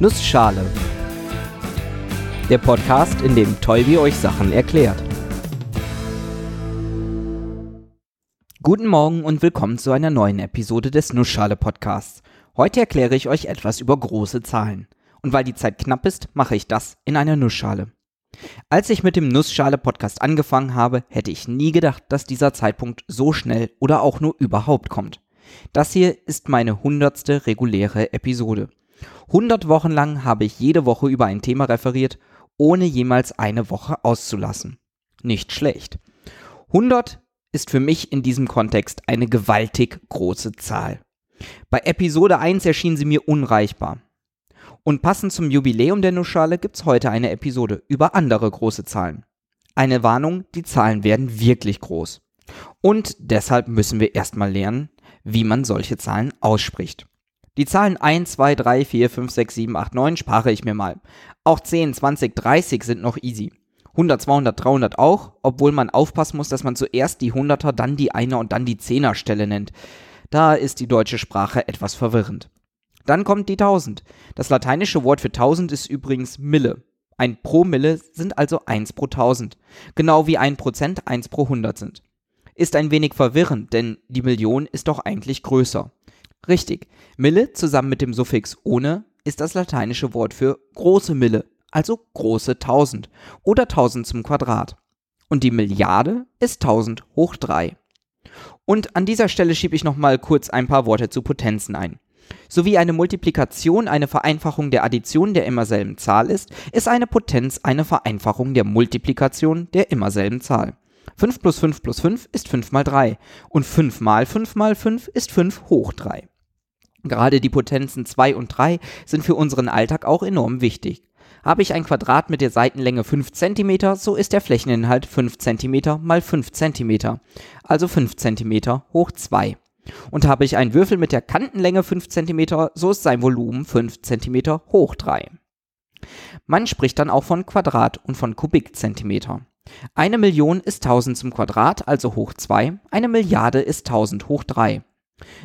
Nussschale. Der Podcast, in dem Tolbi euch Sachen erklärt. Guten Morgen und willkommen zu einer neuen Episode des Nussschale Podcasts. Heute erkläre ich euch etwas über große Zahlen. Und weil die Zeit knapp ist, mache ich das in einer Nussschale. Als ich mit dem Nussschale-Podcast angefangen habe, hätte ich nie gedacht, dass dieser Zeitpunkt so schnell oder auch nur überhaupt kommt. Das hier ist meine hundertste reguläre Episode. 100 Wochen lang habe ich jede Woche über ein Thema referiert, ohne jemals eine Woche auszulassen. Nicht schlecht. 100 ist für mich in diesem Kontext eine gewaltig große Zahl. Bei Episode 1 erschien sie mir unreichbar. Und passend zum Jubiläum der Nussschale gibt's heute eine Episode über andere große Zahlen. Eine Warnung, die Zahlen werden wirklich groß. Und deshalb müssen wir erstmal lernen, wie man solche Zahlen ausspricht. Die Zahlen 1, 2, 3, 4, 5, 6, 7, 8, 9 spare ich mir mal. Auch 10, 20, 30 sind noch easy. 100, 200, 300 auch, obwohl man aufpassen muss, dass man zuerst die 100er, dann die Einer und dann die Zehner Stelle nennt. Da ist die deutsche Sprache etwas verwirrend. Dann kommt die 1000. Das lateinische Wort für 1000 ist übrigens Mille. Ein Promille sind also 1 pro 1000. Genau wie ein Prozent 1 pro 100 sind. Ist ein wenig verwirrend, denn die Million ist doch eigentlich größer. Richtig. Mille zusammen mit dem Suffix ohne ist das lateinische Wort für große Mille, also große Tausend oder Tausend zum Quadrat. Und die Milliarde ist 1000 hoch 3. Und an dieser Stelle schiebe ich nochmal kurz ein paar Worte zu Potenzen ein. So wie eine Multiplikation eine Vereinfachung der Addition der immer selben Zahl ist, ist eine Potenz eine Vereinfachung der Multiplikation der immer selben Zahl. 5 plus 5 plus 5 ist 5 mal 3 und 5 mal 5 mal 5 ist 5 hoch 3. Gerade die Potenzen 2 und 3 sind für unseren Alltag auch enorm wichtig. Habe ich ein Quadrat mit der Seitenlänge 5 cm, so ist der Flächeninhalt 5 cm mal 5 cm, also 5 cm hoch 2. Und habe ich einen Würfel mit der Kantenlänge 5 cm, so ist sein Volumen 5 cm hoch 3. Man spricht dann auch von Quadrat und von Kubikzentimeter. Eine Million ist 1000 zum Quadrat, also hoch 2. Eine Milliarde ist 1000 hoch 3.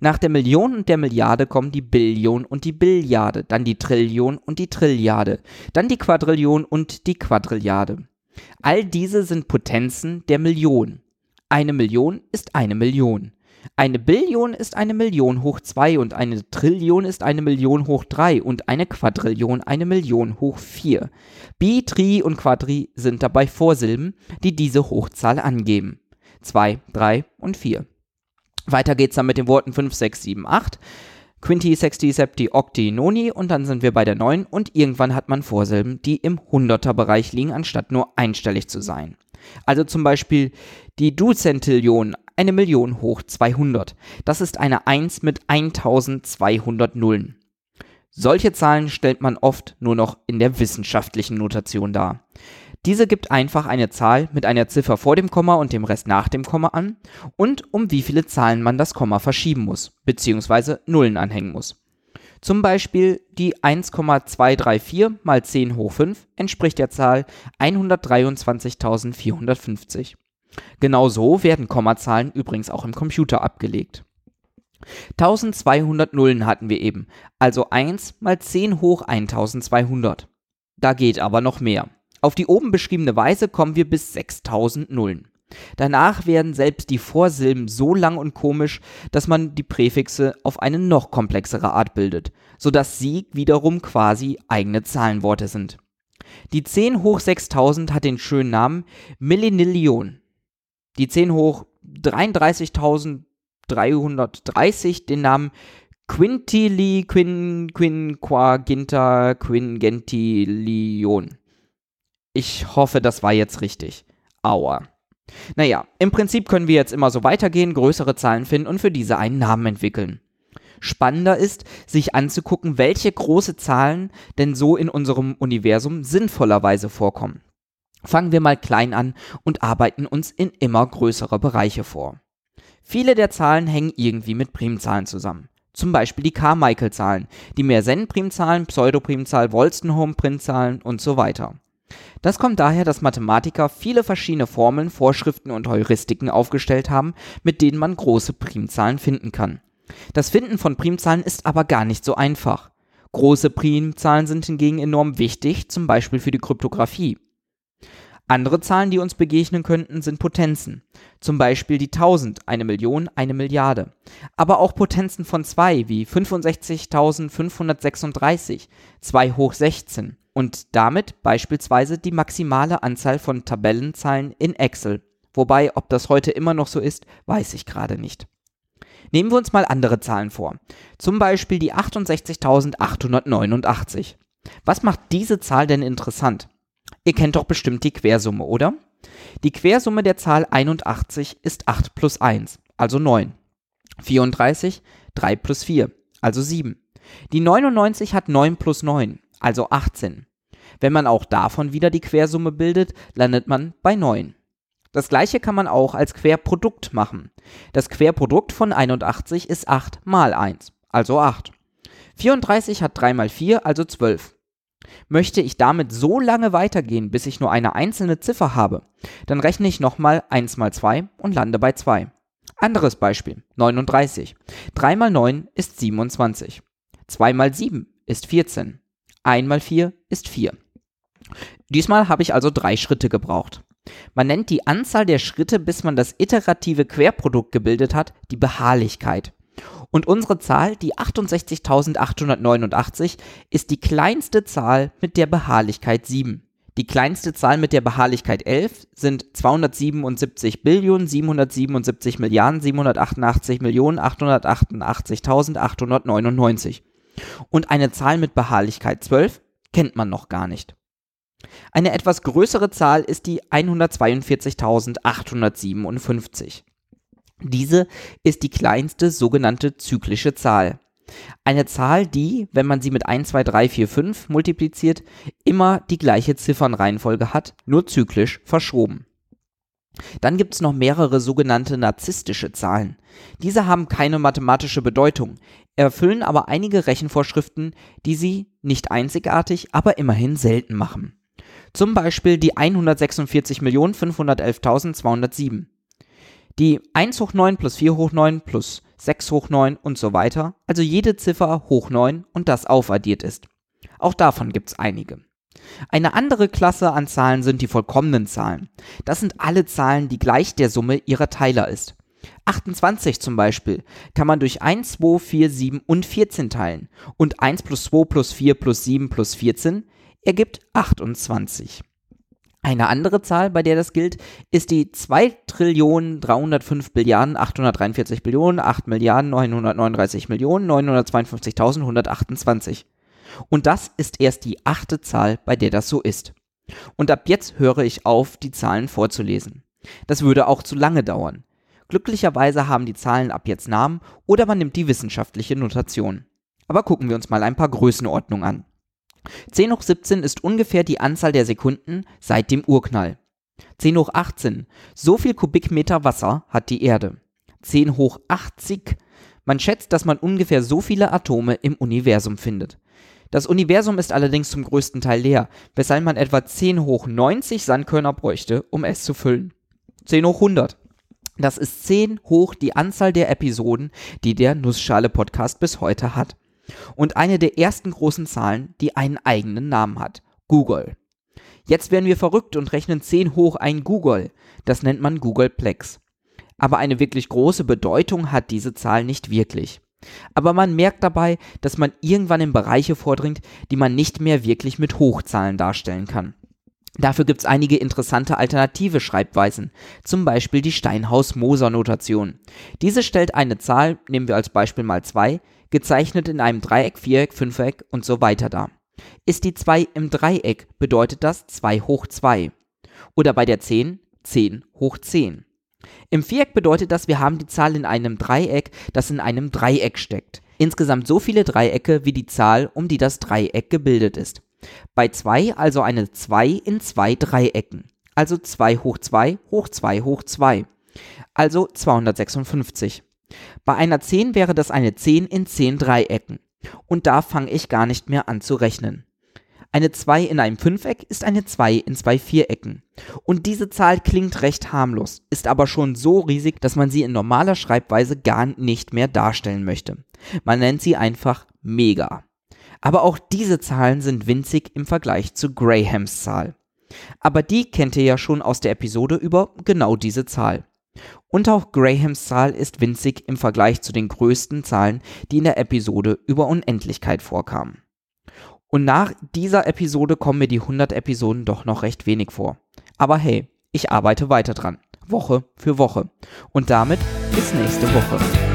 Nach der Million und der Milliarde kommen die Billion und die Billiarde, dann die Trillion und die Trilliarde, dann die Quadrillion und die Quadrilliarde. All diese sind Potenzen der Million. Eine Million ist eine Million. Eine Billion ist eine Million hoch 2 und eine Trillion ist eine Million hoch 3 und eine Quadrillion eine Million hoch 4. Bi, Tri und Quadri sind dabei Vorsilben, die diese Hochzahl angeben. 2, 3 und 4. Weiter geht's dann mit den Worten 5, 6, 7, 8. Quinti, Sexti, Septi, Octi, Noni und dann sind wir bei der 9 und irgendwann hat man Vorsilben, die im 100er Bereich liegen, anstatt nur einstellig zu sein. Also zum Beispiel die Duzentillion, eine Million hoch 200. Das ist eine 1 mit 1200 Nullen. Solche Zahlen stellt man oft nur noch in der wissenschaftlichen Notation dar. Diese gibt einfach eine Zahl mit einer Ziffer vor dem Komma und dem Rest nach dem Komma an und um wie viele Zahlen man das Komma verschieben muss, bzw. Nullen anhängen muss. Zum Beispiel die 1,234 mal 10 hoch 5 entspricht der Zahl 123.450. Genau so werden Kommazahlen übrigens auch im Computer abgelegt. 1200 Nullen hatten wir eben, also 1 mal 10 hoch 1200. Da geht aber noch mehr. Auf die oben beschriebene Weise kommen wir bis 6000 Nullen. Danach werden selbst die Vorsilben so lang und komisch, dass man die Präfixe auf eine noch komplexere Art bildet, sodass sie wiederum quasi eigene Zahlenworte sind. Die 10 hoch 6000 hat den schönen Namen Millinillion. Die 10 hoch 33.330 den Namen Quintili Quin Quinquaginta Quingentillion. Ich hoffe, das war jetzt richtig. Aua. Naja, im Prinzip können wir jetzt immer so weitergehen, größere Zahlen finden und für diese einen Namen entwickeln. Spannender ist, sich anzugucken, welche große Zahlen denn so in unserem Universum sinnvollerweise vorkommen. Fangen wir mal klein an und arbeiten uns in immer größere Bereiche vor. Viele der Zahlen hängen irgendwie mit Primzahlen zusammen. Zum Beispiel die Carmichael-Zahlen, die Mersenne-Primzahlen, Pseudoprimzahl, Wolstenholme-Primzahlen und so weiter. Das kommt daher, dass Mathematiker viele verschiedene Formeln, Vorschriften und Heuristiken aufgestellt haben, mit denen man große Primzahlen finden kann. Das Finden von Primzahlen ist aber gar nicht so einfach. Große Primzahlen sind hingegen enorm wichtig, zum Beispiel für die Kryptographie. Andere Zahlen, die uns begegnen könnten, sind Potenzen. Zum Beispiel die 1000, eine Million, eine Milliarde. Aber auch Potenzen von 2 wie 65.536, 2 hoch 16 und damit beispielsweise die maximale Anzahl von Tabellenzahlen in Excel. Wobei, ob das heute immer noch so ist, weiß ich gerade nicht. Nehmen wir uns mal andere Zahlen vor. Zum Beispiel die 68.889. Was macht diese Zahl denn interessant? Ihr kennt doch bestimmt die Quersumme, oder? Die Quersumme der Zahl 81 ist 8 plus 1, also 9. 34, 3 plus 4, also 7. Die 99 hat 9 plus 9, also 18. Wenn man auch davon wieder die Quersumme bildet, landet man bei 9. Das gleiche kann man auch als Querprodukt machen. Das Querprodukt von 81 ist 8 mal 1, also 8. 34 hat 3 mal 4, also 12. Möchte ich damit so lange weitergehen, bis ich nur eine einzelne Ziffer habe, dann rechne ich nochmal 1 mal 2 und lande bei 2. Anderes Beispiel, 39. 3 mal 9 ist 27. 2 mal 7 ist 14. 1 mal 4 ist 4. Diesmal habe ich also drei Schritte gebraucht. Man nennt die Anzahl der Schritte, bis man das iterative Querprodukt gebildet hat, die Beharrlichkeit. Und unsere Zahl, die 68.889, ist die kleinste Zahl mit der Beharrlichkeit 7. Die kleinste Zahl mit der Beharrlichkeit 11 sind 277 Billionen 777 Milliarden 788 Millionen 888.899. Und eine Zahl mit Beharrlichkeit 12 kennt man noch gar nicht. Eine etwas größere Zahl ist die 142.857. Diese ist die kleinste sogenannte zyklische Zahl. Eine Zahl, die, wenn man sie mit 1, 2, 3, 4, 5 multipliziert, immer die gleiche Ziffernreihenfolge hat, nur zyklisch verschoben. Dann gibt es noch mehrere sogenannte narzisstische Zahlen. Diese haben keine mathematische Bedeutung, erfüllen aber einige Rechenvorschriften, die sie nicht einzigartig, aber immerhin selten machen. Zum Beispiel die 146.511.207. Die 1 hoch 9 plus 4 hoch 9 plus 6 hoch 9 und so weiter, also jede Ziffer hoch 9 und das aufaddiert ist. Auch davon gibt es einige. Eine andere Klasse an Zahlen sind die vollkommenen Zahlen. Das sind alle Zahlen, die gleich der Summe ihrer Teiler ist. 28 zum Beispiel kann man durch 1, 2, 4, 7 und 14 teilen und 1 plus 2 plus 4 plus 7 plus 14 ergibt 28. Eine andere Zahl, bei der das gilt, ist die 2 Trillionen 305 Billiarden 843 Billionen 8 Milliarden 939 Millionen 952.128. Und das ist erst die achte Zahl, bei der das so ist. Und ab jetzt höre ich auf, die Zahlen vorzulesen. Das würde auch zu lange dauern. Glücklicherweise haben die Zahlen ab jetzt Namen oder man nimmt die wissenschaftliche Notation. Aber gucken wir uns mal ein paar Größenordnungen an. 10 hoch 17 ist ungefähr die Anzahl der Sekunden seit dem Urknall. 10 hoch 18, so viel Kubikmeter Wasser hat die Erde. 10 hoch 80, man schätzt, dass man ungefähr so viele Atome im Universum findet. Das Universum ist allerdings zum größten Teil leer, weshalb man etwa 10 hoch 90 Sandkörner bräuchte, um es zu füllen. 10 hoch 100. Das ist 10 hoch die Anzahl der Episoden, die der Nussschale Podcast bis heute hat und eine der ersten großen Zahlen, die einen eigenen Namen hat, Google. Jetzt werden wir verrückt und rechnen 10 hoch ein Google. Das nennt man Googleplex. Aber eine wirklich große Bedeutung hat diese Zahl nicht wirklich. Aber man merkt dabei, dass man irgendwann in Bereiche vordringt, die man nicht mehr wirklich mit Hochzahlen darstellen kann. Dafür gibt es einige interessante alternative Schreibweisen, zum Beispiel die Steinhaus-Moser-Notation. Diese stellt eine Zahl, nehmen wir als Beispiel mal 2, gezeichnet in einem Dreieck, Viereck, Fünfeck und so weiter dar. Ist die 2 im Dreieck, bedeutet das 2 hoch 2. Oder bei der 10 10 hoch 10. Im Viereck bedeutet das, wir haben die Zahl in einem Dreieck, das in einem Dreieck steckt. Insgesamt so viele Dreiecke wie die Zahl, um die das Dreieck gebildet ist. Bei 2 also eine 2 in zwei Dreiecken. Also 2 hoch 2 hoch 2 hoch 2. Also 256. Bei einer 10 wäre das eine 10 in 10 Dreiecken. Und da fange ich gar nicht mehr an zu rechnen. Eine 2 in einem Fünfeck ist eine 2 in zwei Vierecken. Und diese Zahl klingt recht harmlos, ist aber schon so riesig, dass man sie in normaler Schreibweise gar nicht mehr darstellen möchte. Man nennt sie einfach mega. Aber auch diese Zahlen sind winzig im Vergleich zu Grahams Zahl. Aber die kennt ihr ja schon aus der Episode über genau diese Zahl. Und auch Grahams Zahl ist winzig im Vergleich zu den größten Zahlen, die in der Episode über Unendlichkeit vorkamen. Und nach dieser Episode kommen mir die 100 Episoden doch noch recht wenig vor. Aber hey, ich arbeite weiter dran. Woche für Woche. Und damit bis nächste Woche.